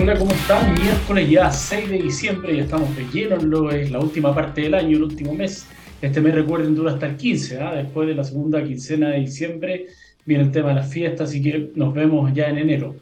Hola, ¿cómo están? Miércoles ya 6 de diciembre, ya estamos de lleno, es la última parte del año, el último mes. Este mes recuerden dura hasta el 15, ¿ah? después de la segunda quincena de diciembre viene el tema de las fiestas, así que nos vemos ya en enero.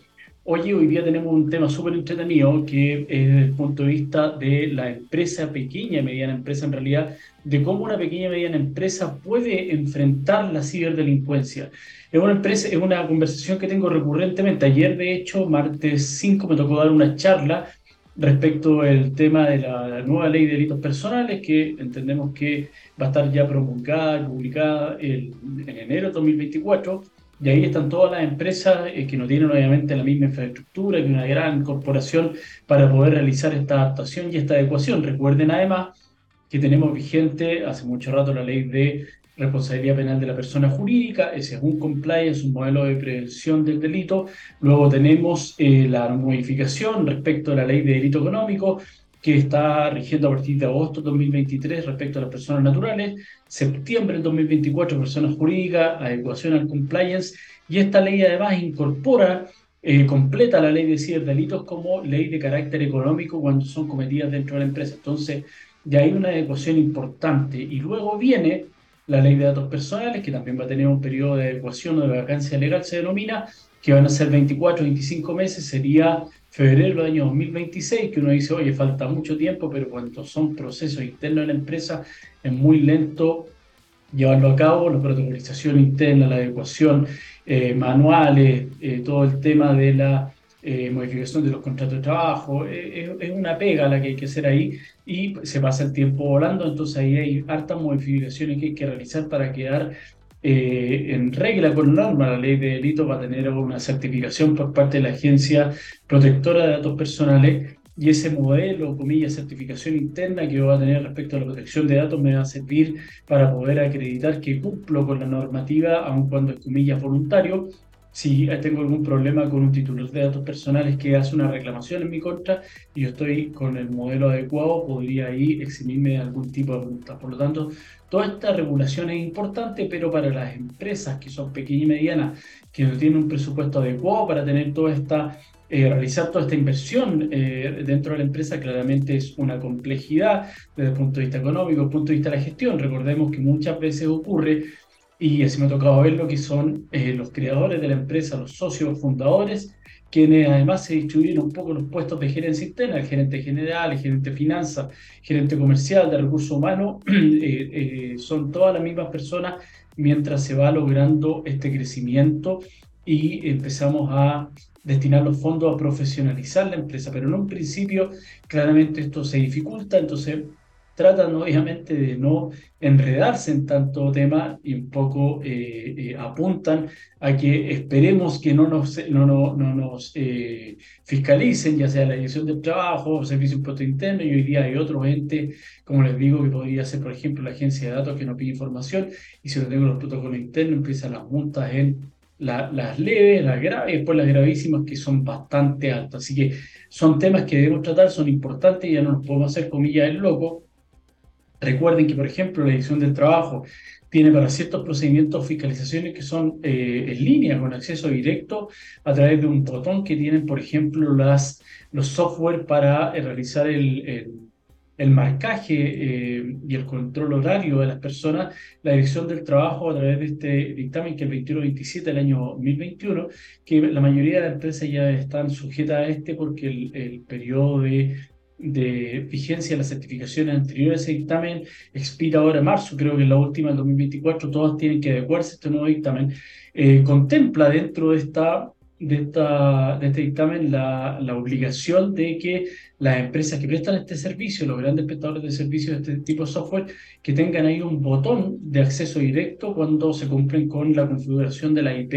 Oye, hoy día tenemos un tema súper entretenido que es desde el punto de vista de la empresa pequeña y mediana empresa en realidad, de cómo una pequeña y mediana empresa puede enfrentar la ciberdelincuencia. Es una, empresa, es una conversación que tengo recurrentemente. Ayer, de hecho, martes 5, me tocó dar una charla respecto al tema de la nueva ley de delitos personales, que entendemos que va a estar ya promulgada publicada en enero de 2024. Y ahí están todas las empresas eh, que no tienen obviamente la misma infraestructura que una gran corporación para poder realizar esta adaptación y esta adecuación. Recuerden además que tenemos vigente hace mucho rato la ley de responsabilidad penal de la persona jurídica, ese es un compliance, un modelo de prevención del delito. Luego tenemos eh, la modificación respecto a la ley de delito económico, que está rigiendo a partir de agosto de 2023 respecto a las personas naturales, septiembre del 2024 personas jurídicas, adecuación al compliance, y esta ley además incorpora, eh, completa la ley de ciberdelitos como ley de carácter económico cuando son cometidas dentro de la empresa. Entonces, ya hay una adecuación importante. Y luego viene la ley de datos personales, que también va a tener un periodo de adecuación o de vacancia legal, se denomina, que van a ser 24, 25 meses, sería febrero del año 2026, que uno dice, oye, falta mucho tiempo, pero cuando son procesos internos de la empresa, es muy lento llevarlo a cabo, la protocolización interna, la adecuación, eh, manuales, eh, todo el tema de la eh, modificación de los contratos de trabajo, es una pega la que hay que hacer ahí y se pasa el tiempo volando, entonces ahí hay hartas modificaciones que hay que realizar para quedar eh, en regla con norma. La ley de delito va a tener una certificación por parte de la Agencia Protectora de Datos Personales y ese modelo, comillas, certificación interna que va a tener respecto a la protección de datos me va a servir para poder acreditar que cumplo con la normativa, aun cuando es comillas voluntario, si tengo algún problema con un titular de datos personales que hace una reclamación en mi contra y yo estoy con el modelo adecuado, podría ahí eximirme de algún tipo de multa. Por lo tanto, toda esta regulación es importante, pero para las empresas que son pequeñas y medianas, que no tienen un presupuesto adecuado para tener toda esta eh, realizar toda esta inversión eh, dentro de la empresa claramente es una complejidad desde el punto de vista económico, desde el punto de vista de la gestión. Recordemos que muchas veces ocurre y así me ha tocado ver lo que son eh, los creadores de la empresa, los socios fundadores, quienes además se distribuyen un poco los puestos de gerencia interna, el gerente general, el gerente de finanzas, gerente comercial, de recursos humanos, eh, eh, son todas las mismas personas mientras se va logrando este crecimiento y empezamos a destinar los fondos a profesionalizar la empresa, pero en un principio claramente esto se dificulta, entonces tratan obviamente de no enredarse en tanto tema y un poco eh, eh, apuntan a que esperemos que no nos, no, no, no nos eh, fiscalicen, ya sea la Dirección del Trabajo, Servicio Impuesto Interno, y hoy día hay otro ente, como les digo, que podría ser, por ejemplo, la Agencia de Datos que nos pide información, y si no tengo los protocolos internos, empiezan las multas en las leves, las graves y después las gravísimas que son bastante altas. Así que son temas que debemos tratar, son importantes, ya no nos podemos hacer comillas el loco, Recuerden que, por ejemplo, la edición del trabajo tiene para ciertos procedimientos fiscalizaciones que son eh, en línea, con acceso directo a través de un botón que tienen, por ejemplo, las, los software para eh, realizar el, el, marcaje eh, y el control horario de las personas, la edición del trabajo a través de este dictamen que es el 2127 del año 2021, que la mayoría de las empresas ya están sujetas a este porque el, el periodo de de vigencia de las certificaciones anteriores ese dictamen expira ahora en marzo, creo que la última del 2024, todas tienen que adecuarse a este nuevo dictamen. Eh, contempla dentro de, esta, de, esta, de este dictamen la, la, obligación de que las empresas que prestan este servicio, los grandes prestadores de servicios de este tipo de software, que tengan ahí un botón de acceso directo cuando se cumplen con la configuración de la IP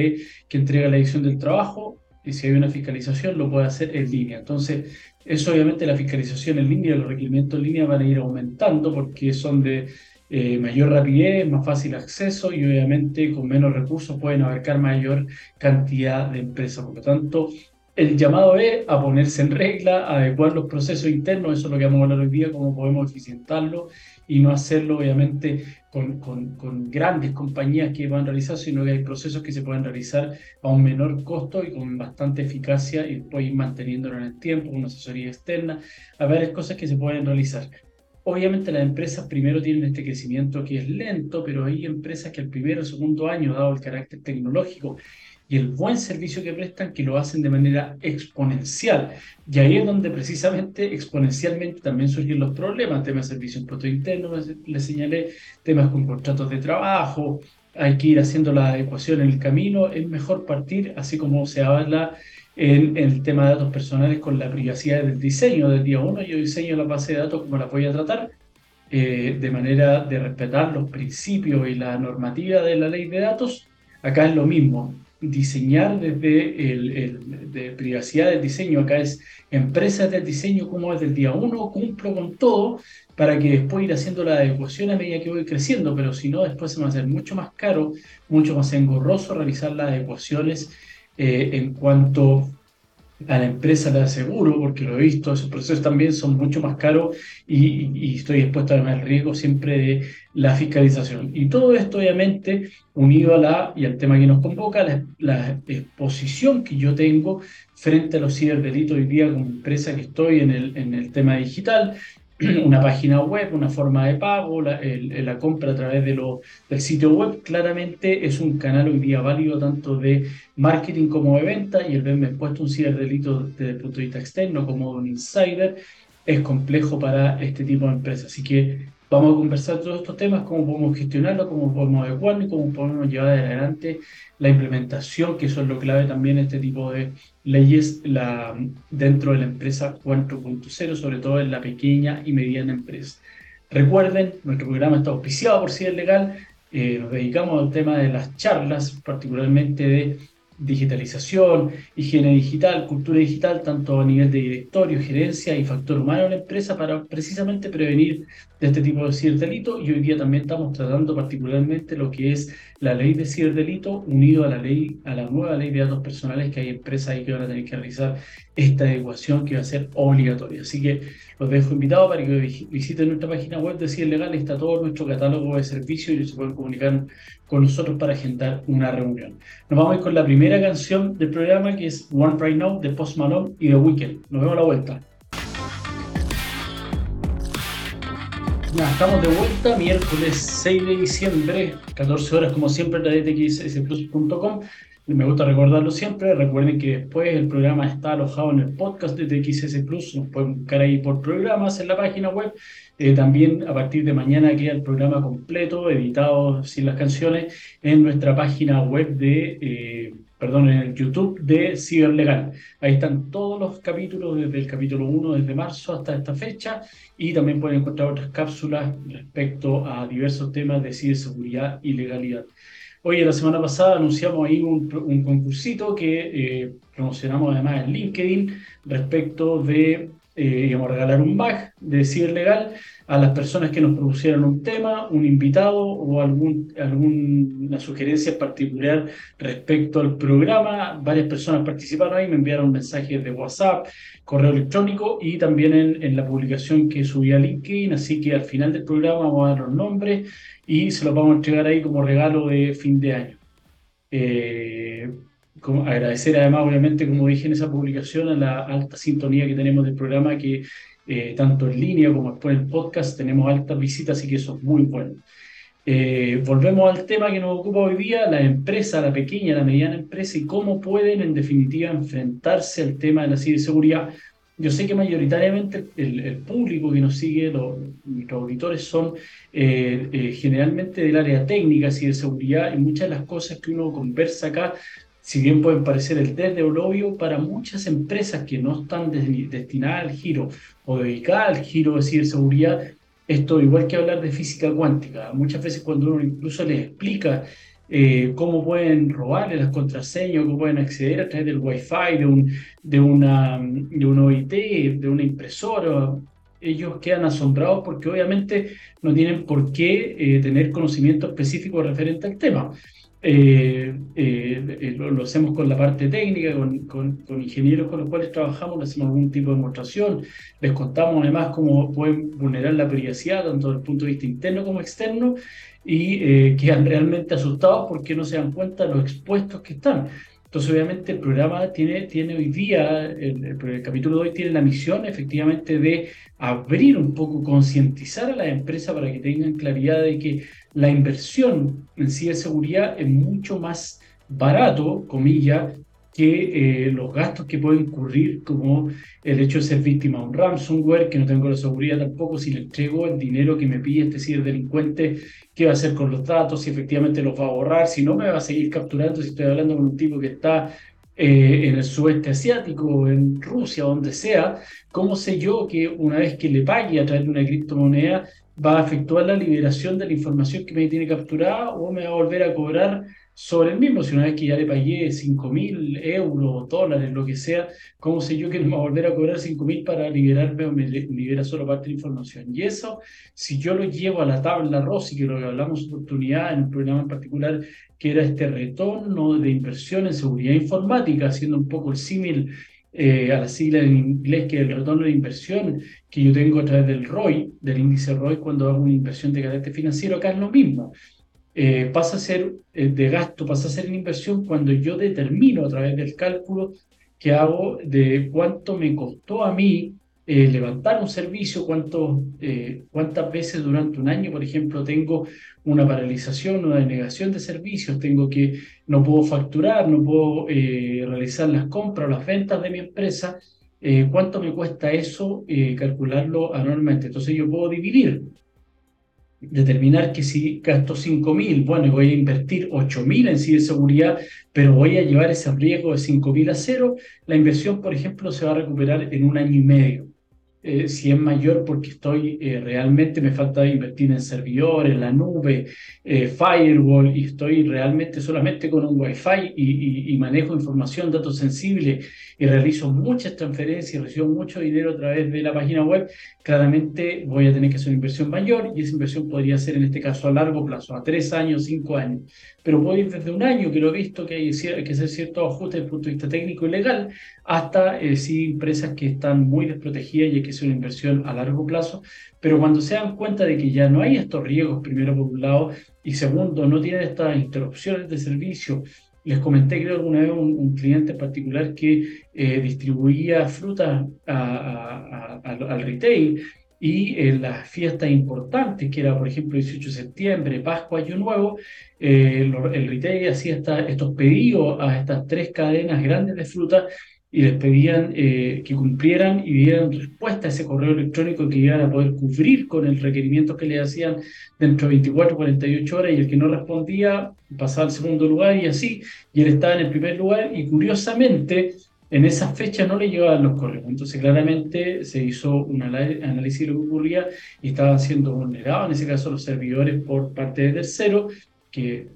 que entrega la edición del trabajo y si hay una fiscalización lo puede hacer en línea. Entonces, eso obviamente la fiscalización en línea, los requerimientos en línea van a ir aumentando porque son de eh, mayor rapidez, más fácil acceso y obviamente con menos recursos pueden abarcar mayor cantidad de empresas. Por lo tanto, el llamado es a ponerse en regla, a adecuar los procesos internos, eso es lo que vamos a hablar hoy día, cómo podemos eficientarlo y no hacerlo obviamente con, grandes compañías que van a realizar, sino que hay procesos que se pueden realizar a un menor costo y con bastante eficacia y después ir manteniéndolo en el tiempo, con una asesoría externa, a varias cosas que se pueden realizar. Obviamente las empresas primero tienen este crecimiento que es lento, pero hay empresas que el primero o segundo año, dado el carácter tecnológico y el buen servicio que prestan que lo hacen de manera exponencial. Y ahí es donde precisamente exponencialmente también surgen los problemas, temas de servicio impuesto interno, les señalé, temas con contratos de trabajo, hay que ir haciendo la adecuación en el camino, es mejor partir, así como se habla en, el tema de datos personales con la privacidad del diseño del día uno, yo diseño la base de datos como la voy a tratar, eh, de manera de respetar los principios y la normativa de la ley de datos, acá es lo mismo diseñar desde el, de privacidad del diseño, acá es empresas del diseño como desde el día uno, cumplo con todo para que después ir haciendo la adecuación a medida que voy creciendo, pero si no, después se me va a hacer mucho más caro, mucho más engorroso realizar las adecuaciones eh, en cuanto a la empresa le aseguro, porque lo he visto, esos procesos también son mucho más caros y, estoy expuesto a el riesgo siempre de la fiscalización. Y todo esto, obviamente, unido a la, y al tema que nos convoca, la, la exposición que yo tengo frente a los ciberdelitos hoy día como empresa que estoy en el, en el tema digital, una página web, una forma de pago, la, compra a través de lo, del sitio web, claramente es un canal hoy día válido tanto de marketing como de venta y el verme expuesto un ciberdelito desde el punto de vista externo como un insider es complejo para este tipo de empresas. Así que vamos a conversar todos estos temas, cómo podemos gestionarlo, cómo podemos adecuarlo y cómo podemos llevar adelante la implementación, que eso es lo clave también este tipo de leyes dentro de la empresa 4.0, sobre todo en la pequeña y mediana empresa. Recuerden, nuestro programa está auspiciado por Ciber Legal, eh, nos dedicamos al tema de las charlas, particularmente de digitalización, higiene digital, cultura digital, tanto a nivel de directorio, gerencia y factor humano en la empresa para precisamente prevenir de este tipo de ciberdelito y hoy día también estamos tratando particularmente lo que es la ley de ciberdelito unido a la ley a la nueva ley de datos personales que hay empresas ahí que van a tener que realizar esta adecuación que va a ser obligatoria. Así que los dejo invitados para que visiten nuestra página web de Ciber Legal, está todo nuestro catálogo de servicios y se pueden comunicar con nosotros para agendar una reunión. Nos vamos a ir con la primera canción del programa que es One Right Now de Post Malone y The Weeknd. Nos vemos a la vuelta. Estamos de vuelta, miércoles 6 de diciembre, 14 horas como siempre, en txsplus.com. Me gusta recordarlo siempre. Recuerden que después el programa está alojado en el podcast de TXS Plus. Nos pueden buscar ahí por programas en la página web. Eh, también a partir de mañana queda el programa completo, editado sin las canciones, en nuestra página web de, eh, perdón, en el YouTube de Ciberlegal. Ahí están todos los capítulos, desde el capítulo 1, desde marzo hasta esta fecha, y también pueden encontrar otras cápsulas respecto a diversos temas de ciberseguridad y legalidad. Oye, la semana pasada anunciamos ahí un, concursito que eh, promocionamos además en LinkedIn respecto de, eh, digamos, regalar un bag de ciberlegal a las personas que nos propusieran un tema, un invitado o algún, alguna sugerencia particular respecto al programa. Varias personas participaron ahí, me enviaron mensajes de WhatsApp, correo electrónico y también en, en la publicación que subí a LinkedIn. Así que al final del programa vamos a dar los nombres y se los vamos a entregar ahí como regalo de fin de año. Eh, agradecer además, obviamente, como dije en esa publicación, a la alta sintonía que tenemos del programa, que eh, tanto en línea como después en el podcast tenemos altas visitas, así que eso es muy bueno. Eh, volvemos al tema que nos ocupa hoy día, la empresa, la pequeña, la mediana empresa y cómo pueden en definitiva enfrentarse al tema de la ciberseguridad yo sé que mayoritariamente el, público que nos sigue, los, nuestros auditores, son eh, generalmente del área técnica y de seguridad y muchas de las cosas que uno conversa acá, si bien pueden parecer el desde obvio, para muchas empresas que no están destinadas al giro o dedicadas al giro de ciberseguridad, esto igual que hablar de física cuántica. Muchas veces cuando uno incluso les explica eh, cómo pueden robarle las contraseñas, cómo pueden acceder a través del Wi-Fi, de, un, de, una, de un OIT, de una impresora. Ellos quedan asombrados porque obviamente no tienen por qué eh, tener conocimiento específico referente al tema. Eh, eh, lo, hacemos con la parte técnica, con, con, ingenieros con los cuales trabajamos, le hacemos algún tipo de demostración, les contamos además cómo pueden vulnerar la privacidad, tanto desde el punto de vista interno como externo, y eh, quedan realmente asustados porque no se dan cuenta de los expuestos que están. Entonces, obviamente, el programa tiene, tiene hoy día, el, el, capítulo de hoy tiene la misión efectivamente de abrir un poco, concientizar a las empresas para que tengan claridad de que la inversión en ciberseguridad es mucho más barato, comillas, que eh, los gastos que pueden ocurrir, como el hecho de ser víctima de un ransomware, que no tengo la seguridad tampoco, si le entrego el dinero que me pide este ciberdelincuente, qué va a hacer con los datos, si efectivamente los va a borrar, si no me va a seguir capturando, si estoy hablando con un tipo que está eh, en el sudeste asiático, en Rusia, donde sea, ¿cómo sé yo que una vez que le pague a través de una criptomoneda va a efectuar la liberación de la información que me tiene capturada o me va a volver a cobrar sobre el mismo, si una vez que ya le pagué 5 mil euros, dólares, lo que sea, ¿cómo sé yo que me va a volver a cobrar 5 mil para liberarme o me libera solo parte de la información? Y eso, si yo lo llevo a la tabla ROSI, que lo que hablamos oportunidad en un programa en particular, que era este retorno de inversión en seguridad informática, haciendo un poco el símil eh, a la sigla en inglés, que es el retorno de inversión que yo tengo a través del ROI, del índice ROI, cuando hago una inversión de carácter financiero, acá es lo mismo. Eh, pasa a ser eh, de gasto, pasa a ser una inversión cuando yo determino a través del cálculo que hago de cuánto me costó a mí eh, levantar un servicio, cuánto, cuántas veces durante un año, por ejemplo, tengo una paralización, una denegación de servicios, tengo que, no puedo facturar, no puedo realizar las compras o las ventas de mi empresa, cuánto me cuesta eso calcularlo anualmente. Entonces yo puedo dividir determinar que si gasto 5.000, bueno, voy a invertir 8.000 en ciberseguridad, pero voy a llevar ese riesgo de 5.000 a cero, la inversión, por ejemplo, se va a recuperar en un año y medio. Eh, si es mayor porque estoy eh, realmente me falta invertir en servidores, en la nube, eh, firewall y estoy realmente solamente con un wifi y, y, manejo información, datos sensibles y realizo muchas transferencias, recibo mucho dinero a través de la página web, claramente voy a tener que hacer una inversión mayor y esa inversión podría ser en este caso a largo plazo, a tres años, cinco años. Pero puede ir desde un año, que lo he visto que hay que hacer ciertos ajustes desde el punto de vista técnico y legal, hasta eh, sí empresas que están muy desprotegidas y hay que hacer una inversión a largo plazo, pero cuando se dan cuenta de que ya no hay estos riesgos, primero por un lado, y segundo, no tienen estas interrupciones de servicio, les comenté, creo, alguna vez un, un cliente particular que eh, distribuía fruta al retail y en las fiestas importantes, que era por ejemplo 18 de septiembre, Pascua, Año Nuevo, eh, el retail hacía estos pedidos a estas tres cadenas grandes de fruta y les pedían eh, que cumplieran y dieran respuesta a ese correo electrónico que iban a poder cubrir con el requerimiento que le hacían dentro de 24 48 horas y el que no respondía pasaba al segundo lugar y así, y él estaba en el primer lugar y curiosamente en esa fecha no le llegaban los correos. Entonces, claramente se hizo un análisis de lo que ocurría y estaban siendo vulnerados, en ese caso, los servidores por parte de terceros, que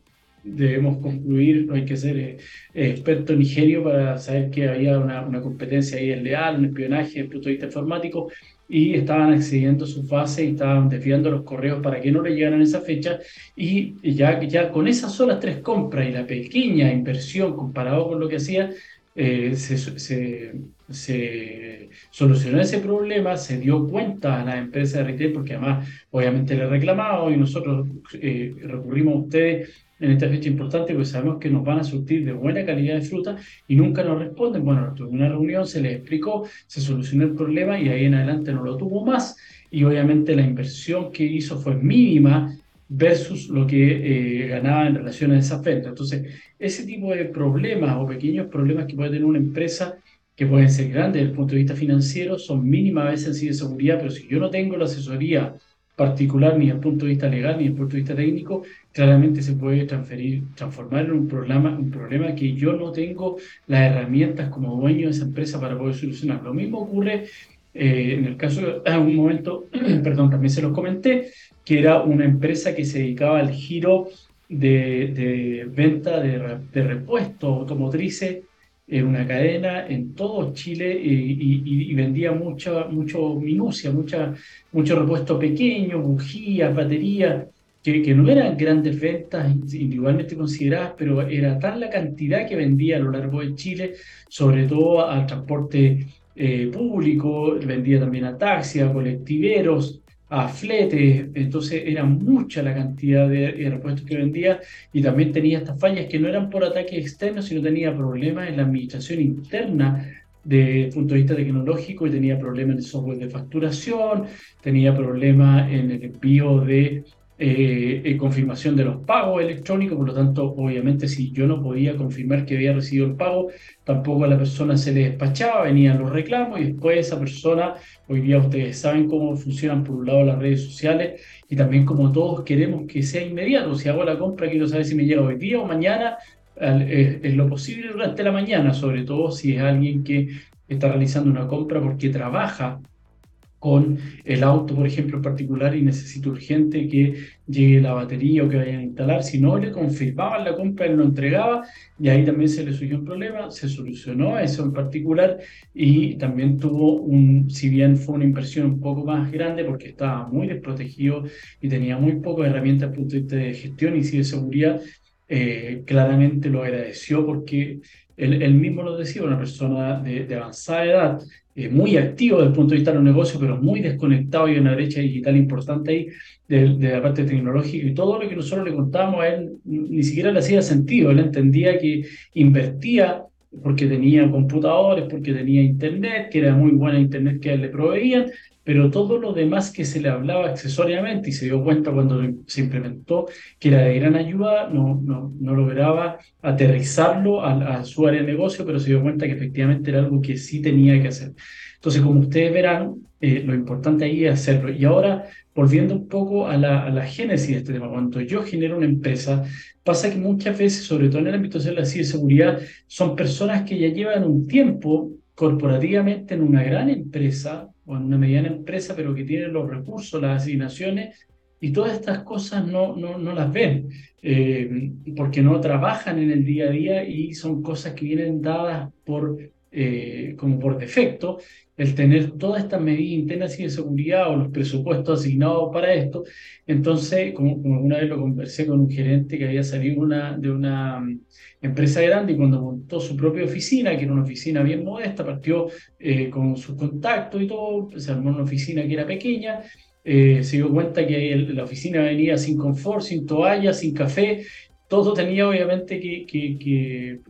debemos concluir, no hay que ser eh, experto nigerio para saber que había una, competencia ahí leal, un espionaje desde el punto de vista informático, y estaban accediendo a su fase y estaban desviando los correos para que no le llegaran esa fecha y ya, ya con esas solas tres compras y la pequeña inversión comparado con lo que hacía, eh, se, solucionó ese problema, se dio cuenta a la empresa de retail, porque además obviamente le reclamado y nosotros eh, recurrimos a ustedes en esta fecha importante porque sabemos que nos van a surtir de buena calidad de fruta y nunca nos responden. Bueno, tuve una reunión, se les explicó, se solucionó el problema y ahí en adelante no lo tuvo más y obviamente la inversión que hizo fue mínima versus lo que eh, ganaba en relación a esa venta. Entonces, ese tipo de problemas o pequeños problemas que puede tener una empresa, que pueden ser grandes desde el punto de vista financiero, son mínimas veces en de seguridad, pero si yo no tengo la asesoría particular ni desde el punto de vista legal ni desde el punto de vista técnico, claramente se puede transferir, transformar en un problema, un problema que yo no tengo las herramientas como dueño de esa empresa para poder solucionar. Lo mismo ocurre eh, en el caso, en un momento, perdón, también se los comenté, que era una empresa que se dedicaba al giro de, venta de repuestos automotrices en una cadena en todo Chile y, vendía mucha mucho minucia, mucha, mucho repuesto pequeño, bujías, baterías. que, no eran grandes ventas individualmente consideradas, pero era tal la cantidad que vendía a lo largo de Chile, sobre todo al transporte eh, público, vendía también a taxis, a colectiveros, a fletes, entonces era mucha la cantidad de, repuestos que vendía y también tenía estas fallas que no eran por ataques externos, sino tenía problemas en la administración interna desde el punto de vista tecnológico y tenía problemas en el software de facturación, tenía problemas en el envío de eh, eh, confirmación de los pagos electrónicos, por lo tanto, obviamente, si yo no podía confirmar que había recibido el pago, tampoco a la persona se le despachaba, venían los reclamos y después esa persona, hoy día ustedes saben cómo funcionan por un lado las redes sociales y también como todos queremos que sea inmediato. Si hago la compra, quiero saber si me llega hoy día o mañana, es lo posible durante la mañana, sobre todo si es alguien que está realizando una compra porque trabaja con el auto, por ejemplo, en particular, y necesito urgente que llegue la batería o que vayan a instalar. Si no le confirmaban la compra, él lo entregaba y ahí también se le surgió un problema. Se solucionó eso en particular y también tuvo un, si bien fue una inversión un poco más grande porque estaba muy desprotegido y tenía muy pocas herramientas punto de gestión y de seguridad, eh, claramente lo agradeció porque él, mismo lo decía, una persona de, de avanzada edad eh, muy activo desde el punto de vista de los negocios, pero muy desconectado y una brecha digital importante ahí de, la parte tecnológica y todo lo que nosotros le contábamos a él ni siquiera le hacía sentido. Él entendía que invertía porque tenía computadores, porque tenía internet, que era muy buena internet que a le proveían, pero todo lo demás que se le hablaba accesoriamente y se dio cuenta cuando se implementó que era de gran ayuda, no, no, no lograba aterrizarlo a, su área de negocio, pero se dio cuenta que efectivamente era algo que sí tenía que hacer. Entonces, como ustedes verán, eh, lo importante ahí es hacerlo. Y ahora, volviendo un poco a la, génesis de este tema, cuando yo genero una empresa, pasa que muchas veces, sobre todo en el ámbito de la ciberseguridad, son personas que ya llevan un tiempo corporativamente en una gran empresa o en una mediana empresa, pero que tienen los recursos, las asignaciones, y todas estas cosas no, no, no las ven, eh, porque no trabajan en el día a día y son cosas que vienen dadas por eh, como por defecto, el tener todas estas medidas internas y de seguridad o los presupuestos asignados para esto. Entonces, como, como una vez lo conversé con un gerente que había salido de una mm, empresa grande y cuando montó su propia oficina, que era una oficina bien modesta, partió eh, con sus contactos y todo, se armó una oficina que era pequeña. Eh, se dio cuenta que la oficina venía sin confort, sin toalla, sin café, todo tenía obviamente que, que,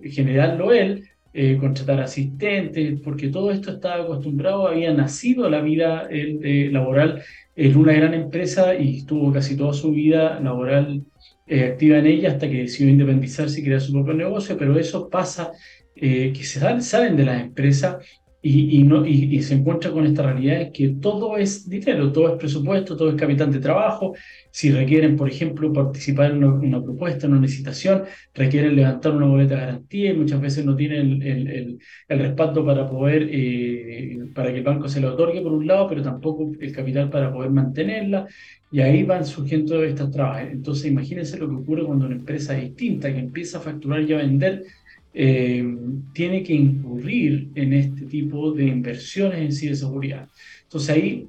que generarlo él, eh, contratar asistentes, porque todo esto estaba acostumbrado, había nacido la vida eh, laboral en una gran empresa y estuvo casi toda su vida laboral eh, activa en ella hasta que decidió independizarse y crear su propio negocio, pero eso pasa que se salen de las empresas y, no, y, se encuentra con esta realidad que todo es dinero, todo es presupuesto, todo es capital de trabajo. Si requieren, por ejemplo, participar en una, propuesta, en una licitación, requieren levantar una boleta de garantía y muchas veces no tienen el, el, el respaldo para poder, eh, para que el banco se lo otorgue por un lado, pero tampoco el capital para poder mantenerla. Y ahí van surgiendo estas trabas. Entonces, imagínense lo que ocurre cuando una empresa distinta que empieza a facturar y a vender eh, tiene que incurrir en este tipo de inversiones en ciberseguridad. Entonces ahí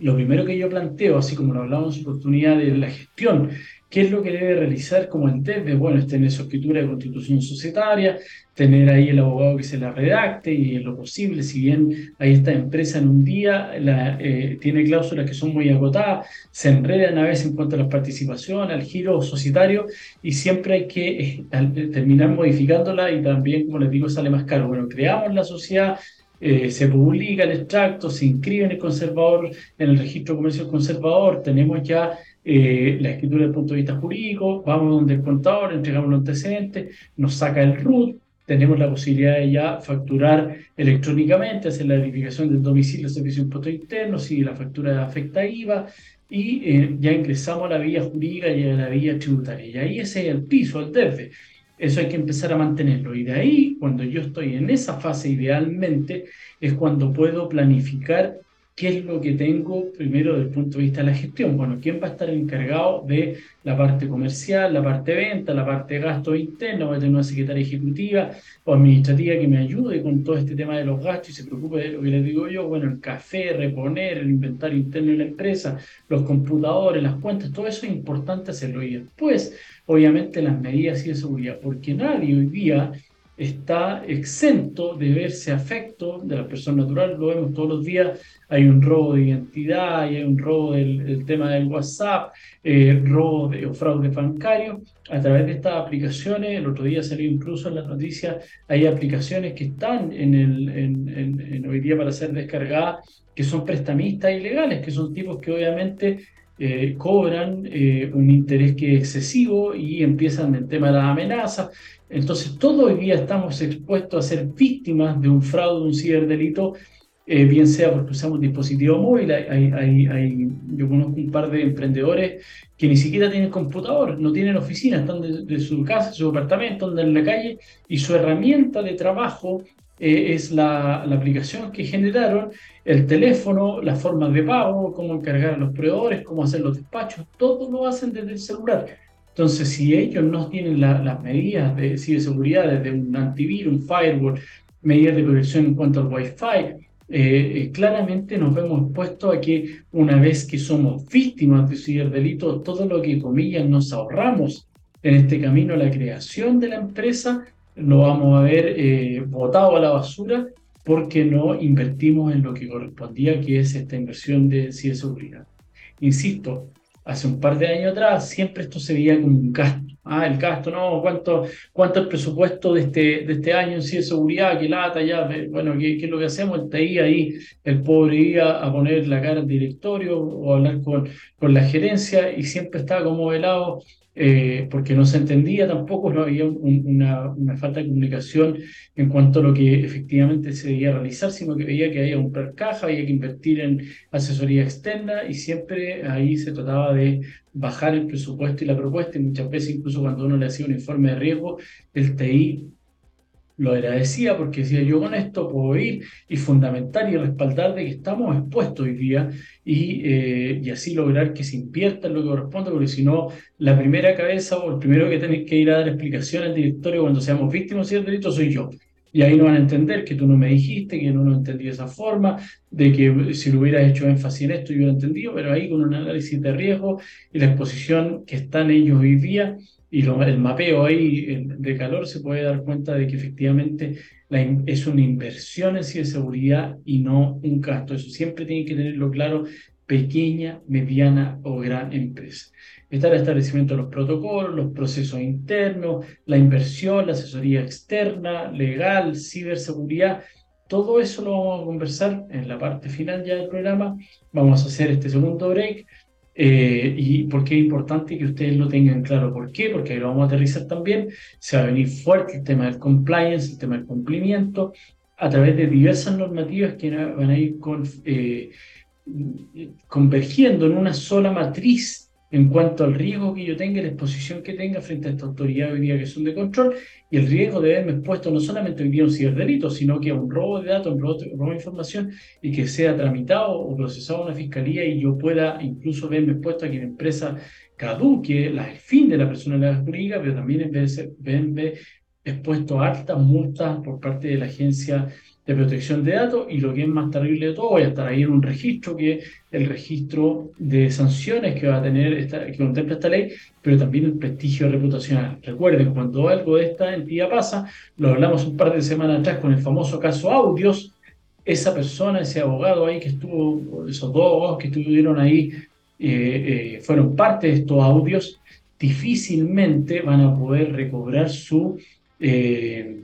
lo primero que yo planteo, así como lo hablamos en oportunidad de la gestión ¿Qué es lo que debe realizar como ente? Bueno, es tener su escritura de constitución societaria, tener ahí el abogado que se la redacte y en lo posible, si bien hay esta empresa en un día eh, tiene cláusulas que son muy agotadas, se enredan a veces en cuanto a la participación, al giro societario y siempre hay que eh, terminar modificándola y también, como les digo, sale más caro. Bueno, creamos la sociedad, eh, se publica el extracto, se inscribe en el conservador, en el registro comercio conservador, tenemos ya eh, la escritura desde el punto de vista jurídico, vamos donde el contador, entregamos los antecedentes, nos saca el RUT, tenemos la posibilidad de ya facturar electrónicamente, hacer la verificación del domicilio servicio de impuesto interno, si la factura afecta IVA, y eh, ya ingresamos a la vía jurídica y a la vía tributaria. Y ahí ese es el piso, el DERFE. Eso hay que empezar a mantenerlo. Y de ahí, cuando yo estoy en esa fase idealmente, es cuando puedo planificar ¿Qué es lo que tengo primero desde el punto de vista de la gestión? Bueno, ¿quién va a estar encargado de la parte comercial, la parte venta, la parte de gasto interno? Voy a tener una secretaria ejecutiva o administrativa que me ayude con todo este tema de los gastos y se preocupe de lo que les digo yo. Bueno, el café, reponer, el inventario interno de la empresa, los computadores, las cuentas, todo eso es importante hacerlo. Y después, obviamente, las medidas de seguridad, porque nadie hoy día está exento de verse afecto de la persona natural, lo vemos todos los días, hay un robo de identidad, hay un robo del, tema del WhatsApp, eh, robo de, o fraude bancario, a través de estas aplicaciones, el otro día salió incluso en la noticia, hay aplicaciones que están en el, en, hoy día para ser descargadas, que son prestamistas ilegales, que son tipos que obviamente eh, cobran eh, un interés que es excesivo y empiezan el tema de las amenazas. Entonces, todo hoy día estamos expuestos a ser víctimas de un fraude, un ciberdelito, eh, bien sea porque usamos dispositivo móvil. Hay, hay, hay, yo conozco un par de emprendedores que ni siquiera tienen computador, no tienen oficina, están de, su casa, su apartamento, andan en la calle y su herramienta de trabajo eh, es la, la, aplicación que generaron, el teléfono, las formas de pago, cómo encargar a los proveedores, cómo hacer los despachos, todo lo hacen desde el celular. Entonces, si ellos no tienen las medidas de ciberseguridad, desde un antivirus, un firewall, medidas de protección en cuanto al Wi-Fi, eh, eh, claramente nos vemos expuestos a que una vez que somos víctimas de ciberdelito, todo lo que, comillas, nos ahorramos en este camino a la creación de la empresa, lo vamos a ver eh, botado a la basura porque no invertimos en lo que correspondía, que es esta inversión de ciberseguridad. Insisto, hace un par de años atrás, siempre esto se veía como un gasto. Ah, el gasto, no, ¿cuánto, cuánto el presupuesto de este, de este año en sí de seguridad? ¿Qué lata ya? Bueno, ¿qué, ¿qué, es lo que hacemos? El TI ahí, el pobre iba a poner la cara al directorio o hablar con, con la gerencia y siempre estaba como velado eh, porque no se entendía tampoco, no había una, una, falta de comunicación en cuanto a lo que efectivamente se debía realizar, sino que veía que había un caja, había que invertir en asesoría externa y siempre ahí se trataba de bajar el presupuesto y la propuesta y muchas veces incluso cuando uno le hacía un informe de riesgo, el TI lo agradecía porque decía yo con esto puedo ir y fundamentar y respaldar de que estamos expuestos hoy día y, eh, y así lograr que se invierta en lo que corresponde, porque si no, la primera cabeza o el primero que tenéis que ir a dar explicación al directorio cuando seamos víctimas de delito soy yo. Y ahí no van a entender que tú no me dijiste, que no lo entendí de esa forma, de que si lo hubieras hecho énfasis en esto yo lo entendido, pero ahí con un análisis de riesgo y la exposición que están ellos hoy día, y el mapeo ahí de calor se puede dar cuenta de que efectivamente es una inversión en ciberseguridad y no un gasto. Eso siempre tiene que tenerlo claro pequeña, mediana o gran empresa. Está el establecimiento de los protocolos, los procesos internos, la inversión, la asesoría externa, legal, ciberseguridad. Todo eso lo vamos a conversar en la parte final ya del programa. Vamos a hacer este segundo break eh, y por qué es importante que ustedes lo tengan claro. ¿Por qué? Porque ahí lo vamos a aterrizar también. Se va a venir fuerte el tema del compliance, el tema del cumplimiento, a través de diversas normativas que van a ir eh, convergiendo en una sola matriz en cuanto al riesgo que yo tenga, la exposición que tenga frente a esta autoridad hoy día que son de control y el riesgo de verme expuesto no solamente hoy día a un ciberdelito, sino que a un robo de datos, un robo, de información y que sea tramitado o procesado en una fiscalía y yo pueda incluso verme expuesto a que la empresa caduque la, el fin de la personalidad jurídica, pero también en vez de verme expuesto a altas multas por parte de la agencia de protección de datos y lo que es más terrible de todo, voy a estar ahí en un registro que es el registro de sanciones que va a tener esta, que contempla esta ley, pero también el prestigio reputacional. Recuerden, cuando algo de esta entidad pasa, lo hablamos un par de semanas atrás con el famoso caso Audios, esa persona, ese abogado ahí que estuvo, esos dos abogados que estuvieron ahí, eh, eh, fueron parte de estos audios, difícilmente van a poder recobrar su... Eh,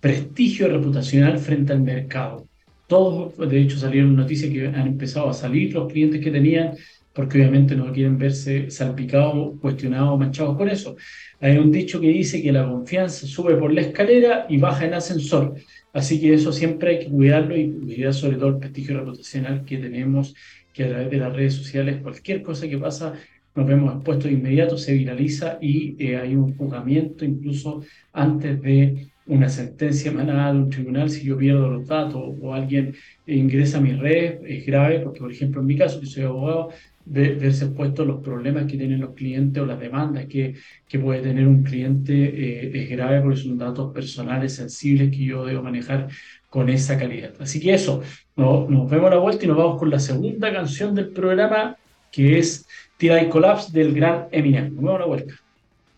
prestigio reputacional frente al mercado. Todos, de hecho, salieron noticias que han empezado a salir los clientes que tenían, porque obviamente no quieren verse salpicados, cuestionados, manchados por eso. Hay un dicho que dice que la confianza sube por la escalera y baja en ascensor. Así que eso siempre hay que cuidarlo y cuidar sobre todo el prestigio reputacional que tenemos, que a través de las redes sociales, cualquier cosa que pasa, nos vemos expuestos de inmediato, se viraliza y eh, hay un juzgamiento incluso antes de una sentencia emanada de un tribunal si yo pierdo los datos o alguien ingresa a mi red, es grave, porque por ejemplo en mi caso, que soy abogado, verse expuesto los problemas que tienen los clientes o las demandas que, que puede tener un cliente eh, es grave porque son datos personales sensibles que yo debo manejar con esa calidad. Así que eso, nos vemos a la vuelta y nos vamos con la segunda canción del programa que es Tira y Collapse del gran Eminem. Nos vemos a la vuelta.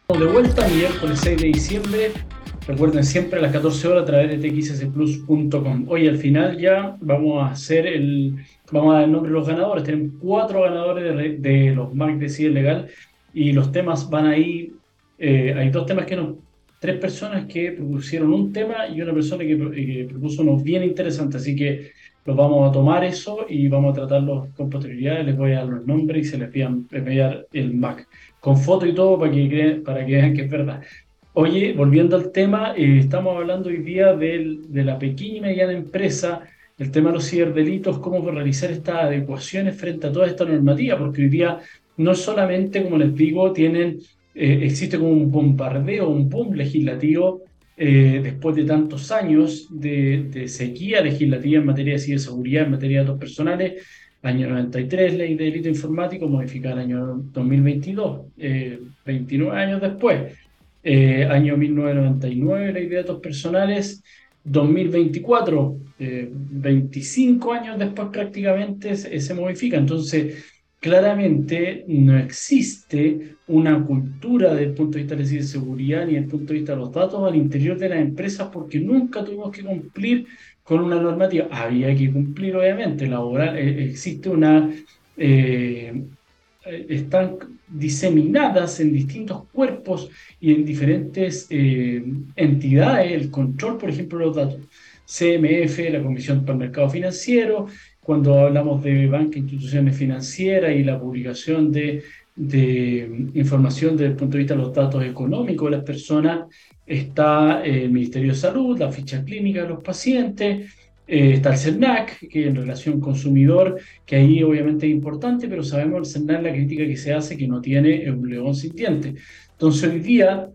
De vuelta, miércoles 6 de diciembre. Recuerden siempre a las 14 horas a través de txsplus.com. Hoy al final ya vamos a hacer el Vamos a dar el nombre de los ganadores. Tenemos cuatro ganadores de, los Mac de CIE Legal y los temas van ahí. Eh, hay dos temas que no. Tres personas que propusieron un tema y una persona que, que propuso uno bien interesante. Así que los vamos a tomar eso y vamos a tratarlos con posterioridad. Les voy a dar los nombres y se les voy a enviar el Mac con foto y todo para que, para que vean que es verdad. Oye, volviendo al tema, eh, estamos hablando hoy día de la pequeña y mediana empresa el tema de los ciberdelitos, cómo realizar estas adecuaciones frente a toda esta normativa, porque hoy día no solamente, como les digo, tienen, eh, existe como un bombardeo, un boom legislativo eh, después de tantos años de, sequía legislativa en materia de ciberseguridad, en materia de datos personales, año 93, ley de delito informático, modificada el año 2022, 29 eh, años después, año 1999, ley de datos personales, 2024, 25 eh, años después prácticamente se, modifica. Entonces, claramente no existe una cultura desde el punto de vista de la seguridad ni desde el punto de vista de los datos al interior de las empresas porque nunca tuvimos que cumplir con una normativa. Había que cumplir, obviamente, laboral, eh, existe una... Eh, están diseminadas en distintos cuerpos y en diferentes entidades, el control, por ejemplo, de los datos. CMF, la Comisión para el Mercado Financiero, cuando hablamos de banca instituciones financieras y la publicación de, información desde el punto de vista de los datos económicos de las personas, está el Ministerio de Salud, la ficha clínica de los pacientes, eh, está el CERNAC, que en relación consumidor, que ahí obviamente es importante, pero sabemos el CERNAC la crítica que se hace que no tiene un león sin dientes. Entonces hoy día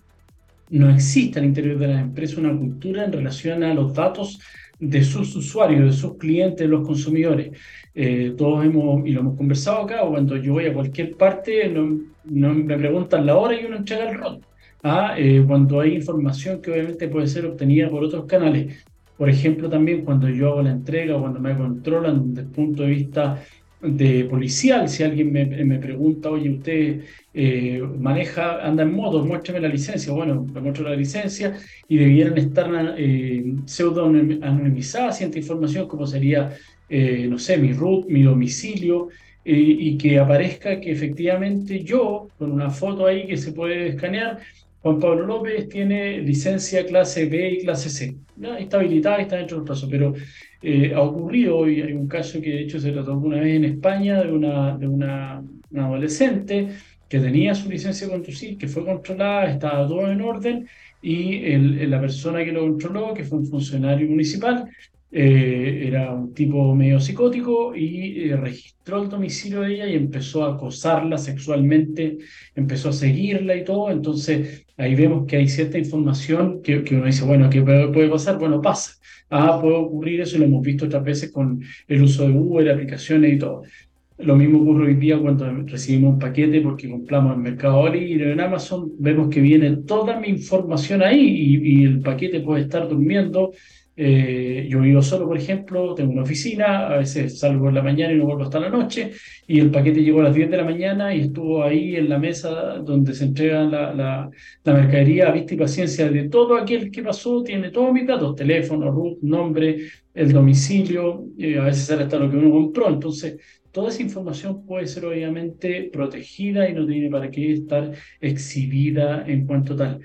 no existe al interior de las empresas una cultura en relación a los datos de sus usuarios, de sus clientes, de los consumidores. Eh, todos hemos, y lo hemos conversado acá, cuando yo voy a cualquier parte, no, me preguntan la hora y uno entrega el rol. ¿ah? Eh, cuando hay información que obviamente puede ser obtenida por otros canales. Por ejemplo, también cuando yo hago la entrega, cuando me controlan desde el punto de vista de policial, si alguien me, me pregunta, oye, usted eh, maneja, anda en moto, muéstrame la licencia, bueno, le muestro la licencia y debieran estar eh, pseudo anonimizadas cierta información como sería, eh, no sé, mi root, mi domicilio, y que aparezca que efectivamente yo, con una foto ahí que se puede escanear, Juan Pablo López tiene licencia clase B y clase C. Está habilitada, está dentro del plazo, pero eh, ha ocurrido hoy, hay un caso que de hecho se trató alguna vez en España de una, de una, adolescente que tenía su licencia de conducir, que fue controlada, estaba todo en orden, y la persona que lo controló, que fue un funcionario municipal, eh, era un tipo medio psicótico y eh, registró el domicilio de ella y empezó a acosarla sexualmente, empezó a seguirla y todo. Entonces ahí vemos que hay cierta información que, que uno dice, bueno, ¿qué puede pasar? Bueno, pasa. Ah, puede ocurrir eso, lo hemos visto otras veces con el uso de Uber, aplicaciones y todo. Lo mismo ocurre hoy día cuando recibimos un paquete porque compramos en Mercado Libre en Amazon, vemos que viene toda mi información ahí y, y el paquete puede estar durmiendo eh, yo vivo solo, por ejemplo, tengo una oficina, a veces salgo en la mañana y no vuelvo hasta la noche, y el paquete llegó a las 10 de la mañana y estuvo ahí en la mesa donde se entrega la, la, mercadería a vista y paciencia de todo aquel que pasó, tiene todos mis datos, teléfono, root, nombre, el domicilio, y a veces sale hasta lo que uno compró. Entonces, toda esa información puede ser obviamente protegida y no tiene para qué estar exhibida en cuanto tal.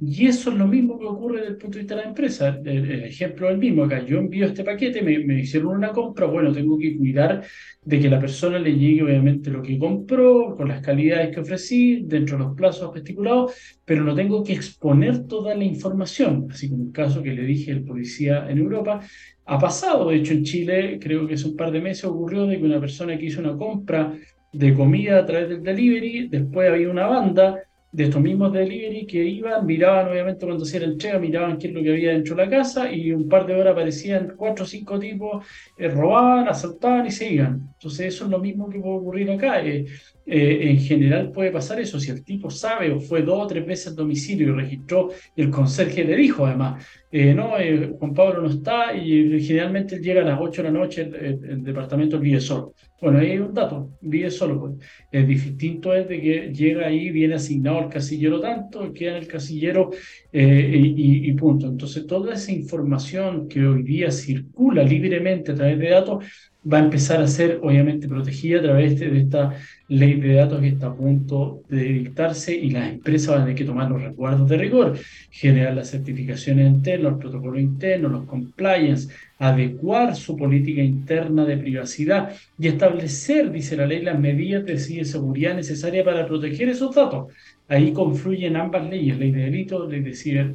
Y eso es lo mismo que ocurre desde el punto de vista de la empresa. El, ejemplo es el mismo. Acá yo envío este paquete, me, hicieron una compra, bueno, tengo que cuidar de que la persona le llegue obviamente lo que compró, con las calidades que ofrecí, dentro de los plazos estipulados, pero no tengo que exponer toda la información. Así como el caso que le dije al policía en Europa, ha pasado. De hecho, en Chile, creo que hace un par de meses ocurrió de que una persona que hizo una compra de comida a través del delivery, después había una banda de estos mismos delivery que iban, miraban obviamente cuando hacía la entrega, miraban qué es lo que había dentro de la casa y un par de horas aparecían cuatro o cinco tipos, eh, robaban, asaltaban y se iban. Entonces eso es lo mismo que puede ocurrir acá. Eh, eh, en general puede pasar eso, si el tipo sabe o fue dos o tres veces al domicilio y registró, el conserje le dijo además, no, Juan Pablo no está y generalmente él llega a las 8 de la noche, el, departamento vive solo. Bueno, ahí hay un dato, vive solo. Pues. El distinto es de que llega ahí, viene asignado al casillero tanto, queda en el casillero y, y, punto. Entonces, toda esa información que hoy día circula libremente a través de datos va a empezar a ser obviamente protegida a través de, esta ley de datos que está a punto de dictarse y las empresas van a tener que tomar los resguardos de rigor, generar las certificaciones internas, los protocolos internos, los compliance, adecuar su política interna de privacidad y establecer, dice la ley, las medidas de seguridad necesarias para proteger esos datos. Ahí confluyen ambas leyes, ley de delitos, ley de, ciber,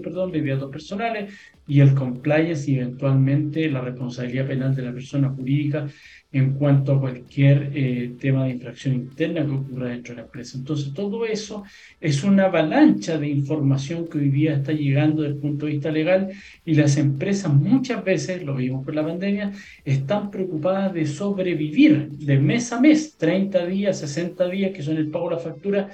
perdón, ley de datos personales y el compliance y eventualmente la responsabilidad penal de la persona jurídica en cuanto a cualquier eh, tema de infracción interna que ocurra dentro de la empresa. Entonces, todo eso es una avalancha de información que hoy día está llegando desde el punto de vista legal y las empresas muchas veces, lo vimos por la pandemia, están preocupadas de sobrevivir de mes a mes, 30 días, 60 días, que son el pago de la factura,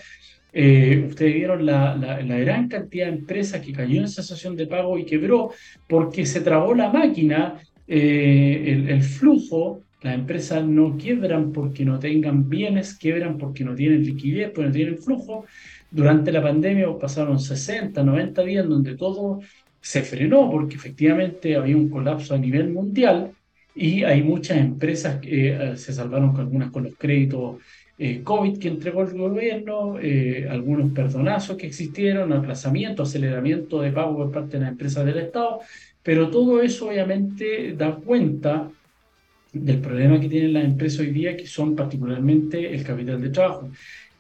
eh, ustedes vieron la, gran cantidad de empresas que cayó en cesación de pago y quebró porque se trabó la máquina, eh, el, flujo. Las empresas no quiebran porque no tengan bienes, quiebran porque no tienen liquidez, porque no tienen flujo. Durante la pandemia pasaron 60, 90 días donde todo se frenó porque efectivamente había un colapso a nivel mundial y hay muchas empresas que eh, se salvaron con algunas con los créditos eh, COVID que entregó el gobierno, eh, algunos perdonazos que existieron, aplazamiento, aceleramiento de pago por parte de las empresas del Estado, pero todo eso obviamente da cuenta del problema que tienen las empresas hoy día, que son particularmente el capital de trabajo.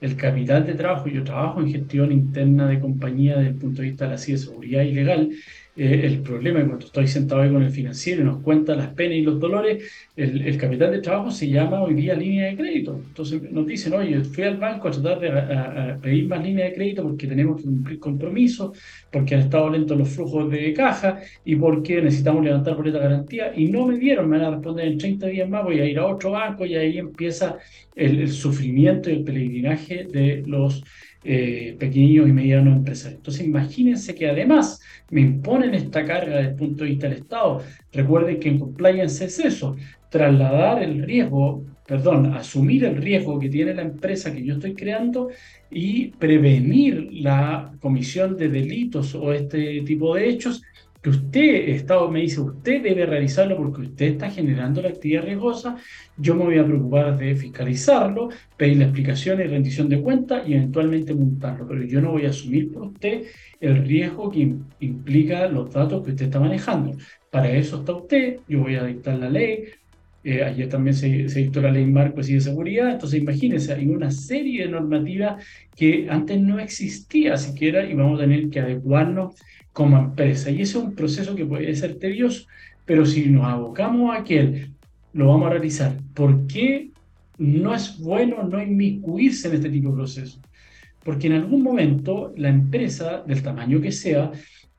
El capital de trabajo, yo trabajo en gestión interna de compañía desde el punto de vista de la ciberseguridad y legal, eh, el problema, cuando estoy sentado ahí con el financiero y nos cuenta las penas y los dolores, el, capital de trabajo se llama hoy día línea de crédito. Entonces nos dicen, oye, fui al banco a tratar de pedir más línea de crédito porque tenemos que cumplir compromisos, porque han estado lentos los flujos de caja y porque necesitamos levantar boleta de garantía y no me dieron, me van a responder en 30 días más, voy a ir a otro banco y ahí empieza el, sufrimiento y el peregrinaje de los eh, pequeños y medianos empresarios. Entonces imagínense que además me imponen esta carga desde el punto de vista del Estado. Recuerden que en compliance es eso, trasladar el riesgo, perdón, asumir el riesgo que tiene la empresa que yo estoy creando y prevenir la comisión de delitos o este tipo de hechos que usted, Estado, me dice, usted debe realizarlo porque usted está generando la actividad riesgosa, yo me voy a preocupar de fiscalizarlo, pedirle explicaciones, rendición de cuentas y eventualmente montarlo, pero yo no voy a asumir por usted el riesgo que implica los datos que usted está manejando. Para eso está usted, yo voy a dictar la ley, eh, ayer también se, se, dictó la ley marco de seguridad, entonces imagínense, hay una serie de normativas que antes no existía siquiera y vamos a tener que adecuarnos como empresa. Y ese es un proceso que puede ser tedioso, pero si nos abocamos a aquel, lo vamos a realizar. ¿Por qué no es bueno no inmiscuirse en este tipo de procesos? Porque en algún momento la empresa, del tamaño que sea,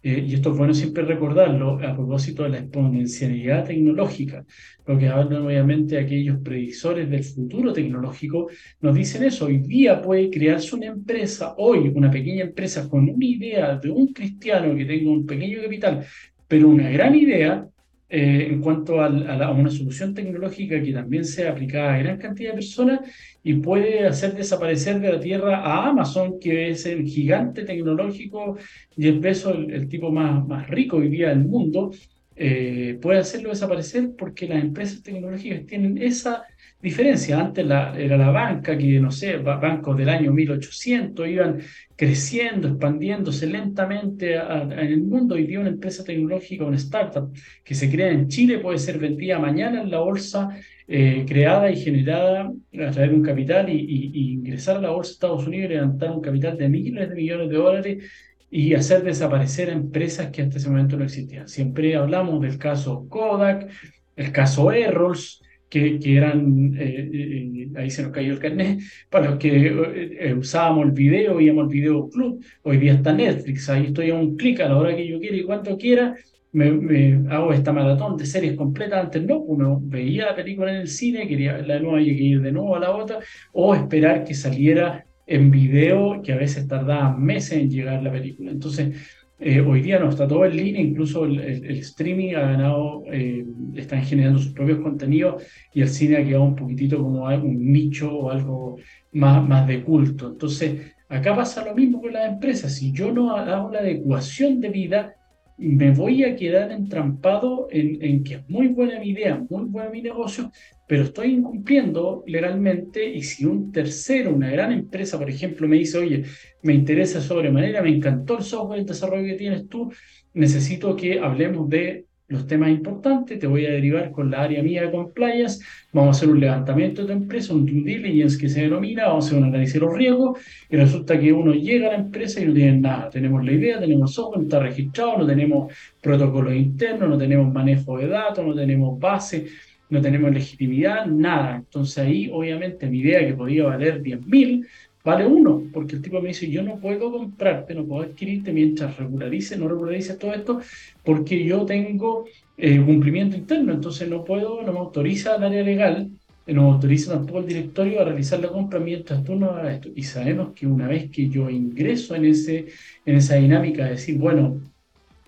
eh, y esto es bueno siempre recordarlo a propósito de la exponencialidad tecnológica, lo que hablan obviamente aquellos predictores del futuro tecnológico, nos dicen eso, hoy día puede crearse una empresa, hoy una pequeña empresa con una idea de un cristiano que tenga un pequeño capital, pero una gran idea, eh, en cuanto a, una solución tecnológica que también sea aplicada a gran cantidad de personas y puede hacer desaparecer de la Tierra a Amazon, que es el gigante tecnológico y el peso, el, tipo más, más rico hoy día del mundo, eh, puede hacerlo desaparecer porque las empresas tecnológicas tienen esa diferencia. Antes la, era la banca, que no sé, bancos del año 1800 iban creciendo, expandiéndose lentamente en el mundo. Hoy día una empresa tecnológica, una startup que se crea en Chile puede ser vendida mañana en la bolsa, eh, creada y generada a través de un capital y, ingresar a la bolsa de Estados Unidos y levantar un capital de miles de millones de dólares y hacer desaparecer empresas que hasta ese momento no existían. Siempre hablamos del caso Kodak, el caso Errols, que, que eran, eh, eh, ahí se nos cayó el carnet, para los que eh, usábamos el video, veíamos el video club, hoy día está Netflix, ahí estoy a un clic a la hora que yo quiera y cuanto quiera, me, hago esta maratón de series completas, antes no, uno veía la película en el cine, quería nuevo y ir de nuevo a la otra, o esperar que saliera en video, que a veces tardaba meses en llegar la película. Entonces, eh, hoy día no está todo en línea, incluso el, streaming ha ganado, eh, están generando sus propios contenidos y el cine ha quedado un poquitito como un nicho o algo más, más de culto. Entonces, acá pasa lo mismo con las empresas. Si yo no hago la adecuación de vida, me voy a quedar entrampado en, que es muy buena mi idea, muy buena mi negocio, pero estoy incumpliendo legalmente y si un tercero, una gran empresa, por ejemplo, me dice, oye, me interesa sobremanera, me encantó el software, el desarrollo que tienes tú, necesito que hablemos de los temas importantes, te voy a derivar con la área mía de compliance, vamos a hacer un levantamiento de tu empresa, un due diligence que se denomina, vamos a hacer un análisis de los riesgos, y resulta que uno llega a la empresa y no tiene nada, tenemos la idea, tenemos software, no está registrado, no tenemos protocolos internos, no tenemos manejo de datos, no tenemos base, no tenemos legitimidad, nada. Entonces ahí, obviamente, mi idea que podía valer 10.000, vale uno, porque el tipo me dice, yo no puedo comprarte, no puedo adquirirte mientras regularice, no regularice todo esto, porque yo tengo eh, cumplimiento interno, entonces no puedo, no me autoriza el área legal, eh, no me autoriza tampoco el directorio a realizar la compra mientras tú no hagas esto. Y sabemos que una vez que yo ingreso en, ese, en esa dinámica de decir, bueno,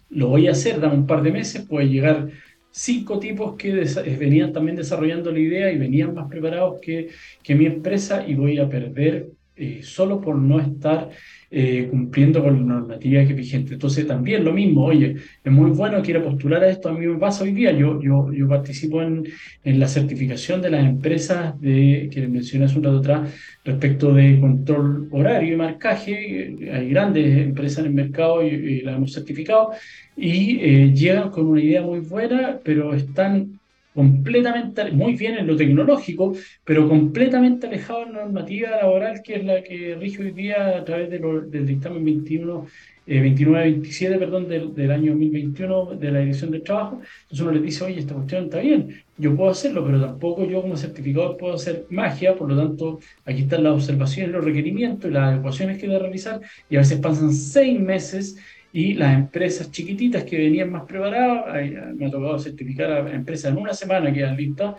lo voy a hacer, dame un par de meses, puede llegar cinco tipos que venían también desarrollando la idea y venían más preparados que, que mi empresa y voy a perder eh, solo por no estar eh, cumpliendo con la normativa que es vigente. Entonces también lo mismo, oye, es muy bueno, quiero postular a esto, a mí me pasa hoy día, yo, yo, yo participo en, en la certificación de las empresas de, que les mencioné hace un rato atrás respecto de control horario y marcaje, hay grandes empresas en el mercado y, las hemos certificado y eh, llegan con una idea muy buena, pero están completamente, muy bien en lo tecnológico, pero completamente alejado de la normativa laboral que es la que rige hoy día a través del dictamen 21, 29-27 perdón, del, del, año 2021 de la Dirección del Trabajo. Entonces uno le dice, oye, esta cuestión está bien, yo puedo hacerlo, pero tampoco yo como certificador puedo hacer magia, por lo tanto, aquí están las observaciones, los requerimientos y las adecuaciones que debe realizar, y a veces pasan seis meses y las empresas chiquititas que venían más preparadas, me ha tocado certificar a empresas en una semana que han listas,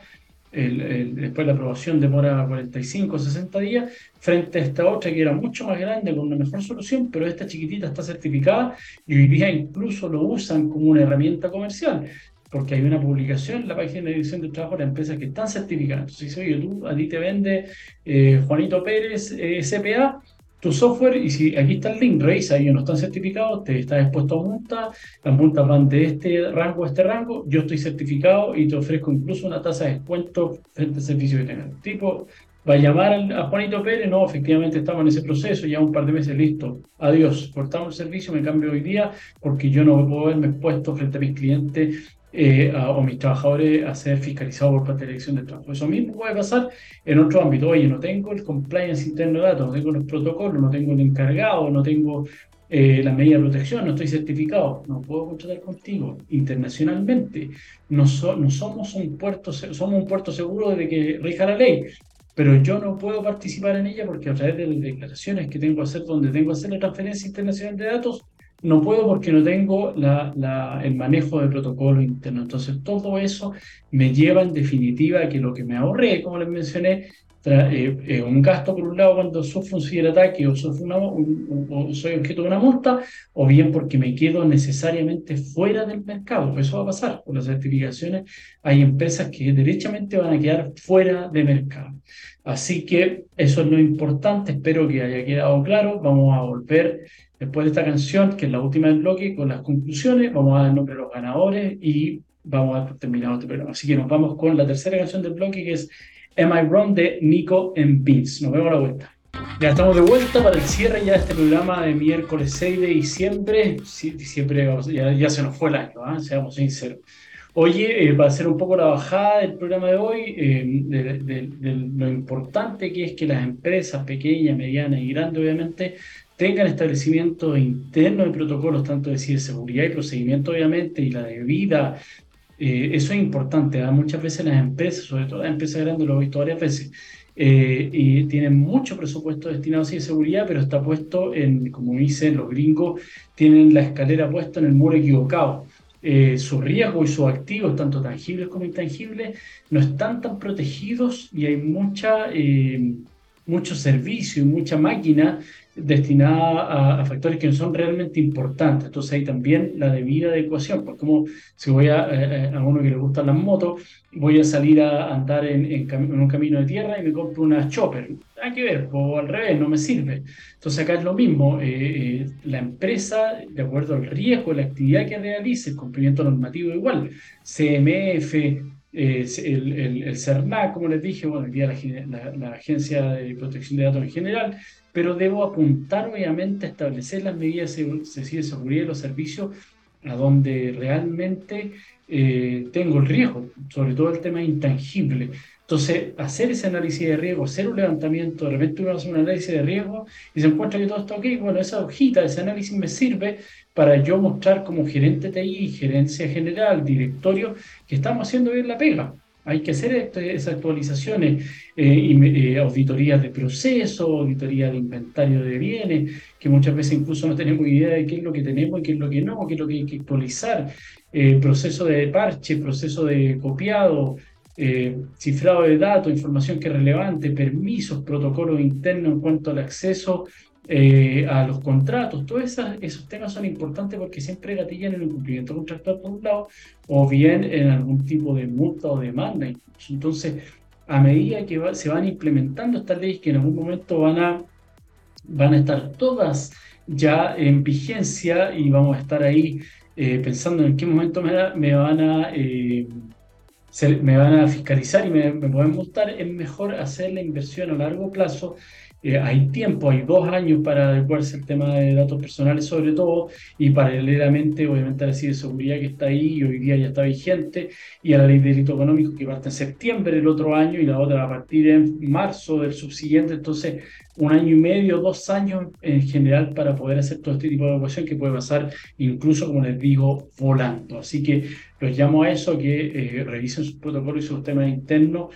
el, después la aprobación demora 45 o 60 días, frente a esta otra que era mucho más grande, con una mejor solución, pero esta chiquitita está certificada y hoy día incluso lo usan como una herramienta comercial, porque hay una publicación en la página de edición de trabajo de empresas que están certificadas. Entonces dice, oye, tú, a ti te vende eh, Juanito Pérez eh, SPA, tu software y si aquí está el link, revisa, ellos no están certificados, te estás expuesto a multas, las multas van de este rango a este rango, yo estoy certificado y te ofrezco incluso una tasa de descuento frente al servicio que tengas. tipo va a llamar a Juanito Pérez, no, efectivamente estamos en ese proceso, ya un par de meses listo, adiós, cortamos el servicio, me cambio hoy día porque yo no puedo verme expuesto frente a mis clientes eh, o mis trabajadores a ser fiscalizados por parte de la dirección de trabajo. Eso mismo puede pasar en otro ámbito. Oye, no tengo el compliance interno de datos, no tengo los protocolos, no tengo el encargado, no tengo eh, la medida de protección, no estoy certificado, no puedo contratar contigo internacionalmente. No, no somos un puerto, somos un puerto seguro de que rija la ley, pero yo no puedo participar en ella porque a través de las declaraciones que tengo que hacer, donde tengo que hacer la transferencia internacional de datos, no puedo porque no tengo el manejo de protocolo interno. Entonces, todo eso me lleva en definitiva a que lo que me ahorré, como les mencioné, eh, eh, un gasto por un lado cuando sufro un ciberataque o, sufro o soy objeto de una multa, o bien porque me quedo necesariamente fuera del mercado. Eso va a pasar con las certificaciones. Hay empresas que derechamente van a quedar fuera de mercado. Así que eso es lo importante. Espero que haya quedado claro. Vamos a volver Después de esta canción, que es la última del bloque, con las conclusiones, vamos a dar nombre de los ganadores y vamos a terminar este programa. Así que nos vamos con la tercera canción del bloque, que es Am I Wrong de Nico and. Nos vemos a la vuelta. Ya estamos de vuelta para el cierre ya de este programa de miércoles 6 de diciembre. diciembre ya, ya se nos fue el año, ¿eh? seamos sinceros. Oye, eh, para hacer un poco la bajada del programa de hoy, eh, de, de, lo importante que es que las empresas pequeñas, medianas y grandes, obviamente, tengan establecimientos internos de protocolos, tanto de ciberseguridad y procedimiento, obviamente, y la debida Eh, eso es importante. ¿ah? Muchas veces las empresas, sobre todo las empresas grandes, lo he visto varias veces, eh, y tienen mucho presupuesto destinado a seguridad, pero está puesto en, como dicen los gringos, tienen la escalera puesta en el muro equivocado. Eh, sus riesgos y sus activos, tanto tangibles como intangibles, no están tan protegidos y hay mucha, eh, mucho servicio y mucha máquina destinada a, factores que no son realmente importantes. Entonces hay también la debida adecuación, porque como si voy a, eh, a uno que le gustan las motos, voy a salir a andar en, un camino de tierra y me compro una chopper. Hay que ver, o al revés, no me sirve. Entonces acá es lo mismo, eh, eh, la empresa, de acuerdo al riesgo, la actividad que realice, el cumplimiento normativo igual, CMF, el, el, CERNAC, como les dije, bueno, día la, la, Agencia de Protección de Datos en general, pero debo apuntar obviamente a establecer las medidas de seguridad de los servicios a donde realmente eh, tengo el riesgo, sobre todo el tema intangible. Entonces, hacer ese análisis de riesgo, hacer un levantamiento, de repente uno hace un análisis de riesgo y se encuentra que todo está ok, bueno, esa hojita, ese análisis me sirve para yo mostrar como gerente TI, gerencia general, directorio, que estamos haciendo bien la pega. Hay que hacer este, esas actualizaciones, eh, eh, auditorías de proceso, auditoría de inventario de bienes, que muchas veces incluso no tenemos idea de qué es lo que tenemos y qué es lo que no, qué es lo que hay que actualizar, eh, proceso de parche, proceso de copiado, cifrado de datos, información que es relevante, permisos, protocolos internos en cuanto al acceso eh, a los contratos, todos esos, temas son importantes porque siempre gatillan el cumplimiento contractual por un lado o bien en algún tipo de multa o demanda. Entonces, a medida que se van implementando estas leyes que en algún momento van a, van a estar todas ya en vigencia y vamos a estar ahí eh, pensando en qué momento me, van a... Eh, me van a fiscalizar y me, me pueden multar, es mejor hacer la inversión a largo plazo eh, hay tiempo, hay dos años para adecuarse al tema de datos personales sobre todo y paralelamente obviamente a la de seguridad que está ahí y hoy día ya está vigente y a la ley de delito económico que parte en septiembre del otro año y la otra a partir de marzo del subsiguiente, entonces un año y medio, dos años en general para poder hacer todo este tipo de adecuación que puede pasar incluso, como les digo, volando. Así que los llamo a eso, que eh, revisen sus protocolos y sus temas internos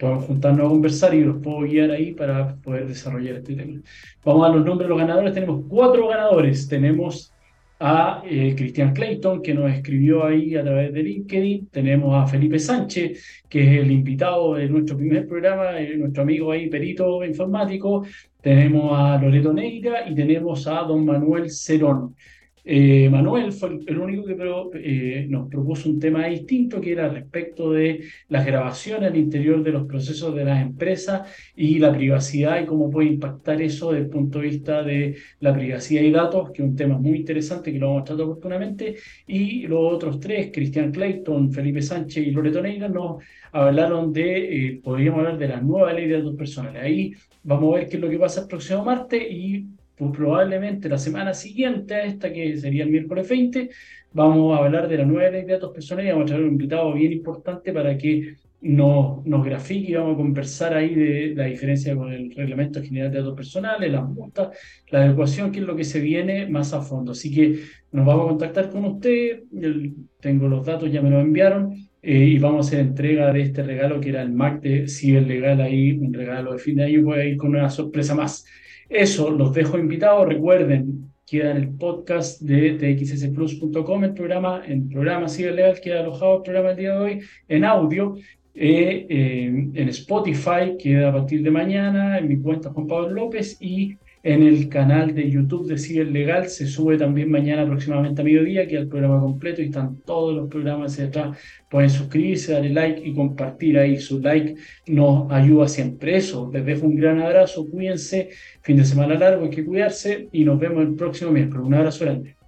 podemos juntarnos a conversar y los puedo guiar ahí para poder desarrollar este tema. Vamos a los nombres de los ganadores. Tenemos cuatro ganadores. Tenemos a eh, Cristian Clayton, que nos escribió ahí a través de LinkedIn. Tenemos a Felipe Sánchez, que es el invitado de nuestro primer programa, eh, nuestro amigo ahí, perito informático. Tenemos a Loreto Neira y tenemos a don Manuel Cerón. Eh, Manuel fue el, único que eh, nos propuso un tema distinto que era respecto de las grabaciones al interior de los procesos de las empresas y la privacidad y cómo puede impactar eso desde el punto de vista de la privacidad y datos, que es un tema muy interesante que lo vamos a tratar oportunamente. Y los otros tres, Cristian Clayton, Felipe Sánchez y Loreto Neira, nos hablaron de, eh, podríamos hablar de la nueva ley de datos personales. Ahí vamos a ver qué es lo que pasa el próximo martes y pues probablemente la semana siguiente a esta, que sería el miércoles 20, vamos a hablar de la nueva ley de datos personales y vamos a traer un invitado bien importante para que nos, nos grafique y vamos a conversar ahí de la diferencia con el Reglamento General de Datos Personales, las multas, la adecuación, que es lo que se viene más a fondo. Así que nos vamos a contactar con usted, tengo los datos, ya me los enviaron, eh, y vamos a hacer entrega de este regalo que era el Mac de Ciberlegal ahí, un regalo de fin de año, voy a ir con una sorpresa más. Eso, los dejo invitados. Recuerden, queda en el podcast de txsplus.com el programa, en programa Ciberlegal, queda alojado el programa el día de hoy en audio. Eh, en Spotify queda a partir de mañana, en mi cuenta Juan Pablo López y en el canal de YouTube de Ciber Legal. Se sube también mañana aproximadamente a mediodía, que es el programa completo y están todos los programas hacia atrás. Pueden suscribirse, darle like y compartir ahí. Su like nos ayuda siempre. Eso, les dejo un gran abrazo, cuídense. Fin de semana largo, hay que cuidarse y nos vemos el próximo miércoles. Un abrazo grande.